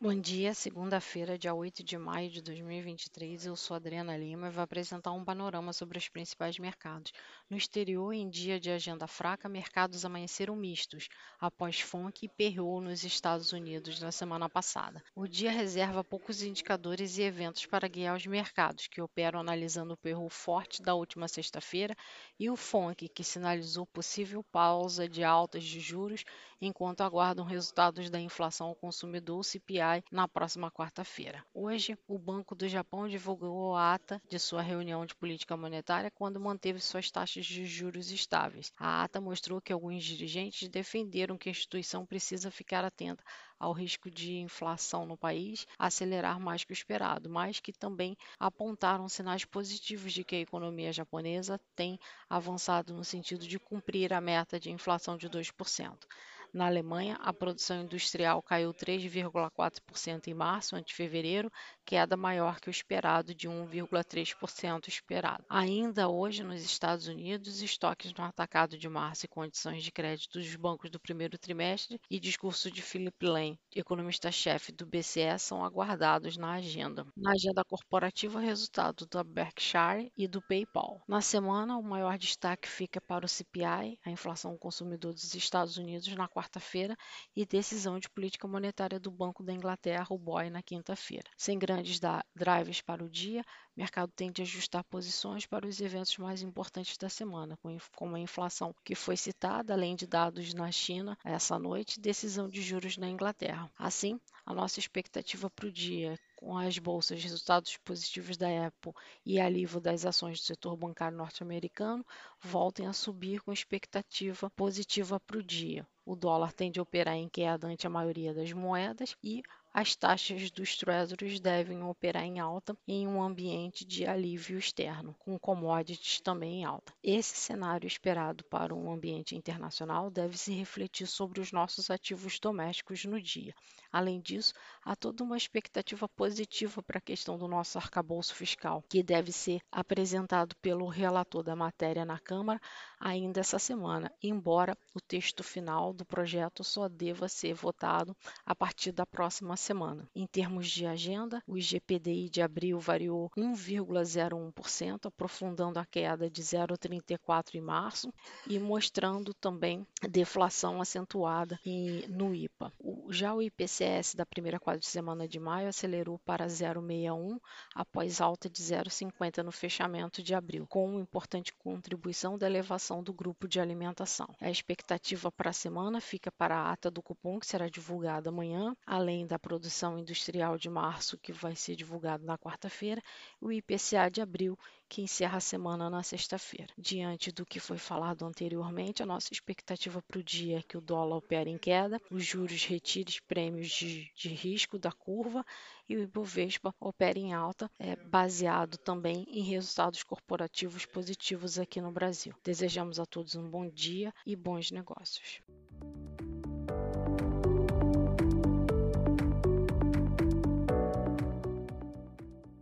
Bom dia, segunda-feira, dia 8 de maio de 2023. Eu sou Adriana Lima e vou apresentar um panorama sobre os principais mercados. No exterior, em dia de agenda fraca, mercados amanheceram mistos, após FONC e PRO nos Estados Unidos na semana passada. O dia reserva poucos indicadores e eventos para guiar os mercados, que operam analisando o PRO forte da última sexta-feira e o FONC, que sinalizou possível pausa de altas de juros enquanto aguardam resultados da inflação ao consumidor CPI na próxima quarta-feira. Hoje, o Banco do Japão divulgou a ata de sua reunião de política monetária quando manteve suas taxas de juros estáveis. A ata mostrou que alguns dirigentes defenderam que a instituição precisa ficar atenta ao risco de inflação no país acelerar mais que o esperado, mas que também apontaram sinais positivos de que a economia japonesa tem avançado no sentido de cumprir a meta de inflação de 2%. Na Alemanha, a produção industrial caiu 3,4% em março ante fevereiro, queda maior que o esperado de 1,3% esperado. Ainda hoje, nos Estados Unidos, estoques no atacado de março e condições de crédito dos bancos do primeiro trimestre e discurso de Philip Lane, economista-chefe do BCE, são aguardados na agenda. Na agenda corporativa, resultado da Berkshire e do PayPal. Na semana, o maior destaque fica para o CPI, a inflação consumidor dos Estados Unidos, na quarta-feira e decisão de política monetária do Banco da Inglaterra, o BOE, na quinta-feira. Sem grandes drivers para o dia, o mercado tende a ajustar posições para os eventos mais importantes da semana, como a inflação que foi citada, além de dados na China essa noite, decisão de juros na Inglaterra. Assim, a nossa expectativa para o dia com as bolsas, resultados positivos da Apple e alívio das ações do setor bancário norte-americano voltem a subir com expectativa positiva para o dia. O dólar tende a operar em queda ante a maioria das moedas e as taxas dos treasuries devem operar em alta em um ambiente de alívio externo, com commodities também em alta. Esse cenário esperado para um ambiente internacional deve se refletir sobre os nossos ativos domésticos no dia. Além disso, há toda uma expectativa positiva para a questão do nosso arcabouço fiscal, que deve ser apresentado pelo relator da matéria na Câmara ainda essa semana, embora o texto final do projeto só deva ser votado a partir da próxima semana. Em termos de agenda, o IGPDI de abril variou 1,01%, aprofundando a queda de 0,34 em março e mostrando também deflação acentuada no IPA. Já o IPCS da primeira quadra de semana de maio acelerou para 0,61 após alta de 0,50 no fechamento de abril, com uma importante contribuição da elevação do grupo de alimentação. A expectativa para a semana fica para a ata do cupom que será divulgada amanhã, além da produção industrial de março, que vai ser divulgado na quarta-feira, o IPCA de abril, que encerra a semana na sexta-feira. Diante do que foi falado anteriormente, a nossa expectativa para o dia é que o dólar opere em queda, os juros retire prêmios de, de risco da curva e o Ibovespa opere em alta, é, baseado também em resultados corporativos positivos aqui no Brasil. Desejamos a todos um bom dia e bons negócios.